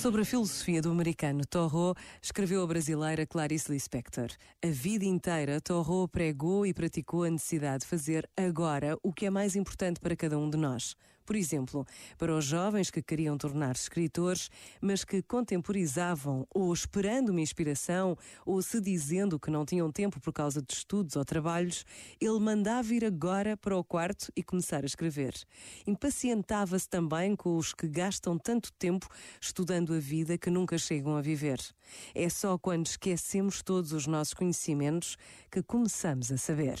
Sobre a filosofia do americano Thoreau, escreveu a brasileira Clarice Lispector. A vida inteira, Thoreau pregou e praticou a necessidade de fazer agora o que é mais importante para cada um de nós. Por exemplo, para os jovens que queriam tornar-se escritores, mas que contemporizavam ou esperando uma inspiração ou se dizendo que não tinham tempo por causa de estudos ou trabalhos, ele mandava ir agora para o quarto e começar a escrever. Impacientava-se também com os que gastam tanto tempo estudando a vida que nunca chegam a viver. É só quando esquecemos todos os nossos conhecimentos que começamos a saber.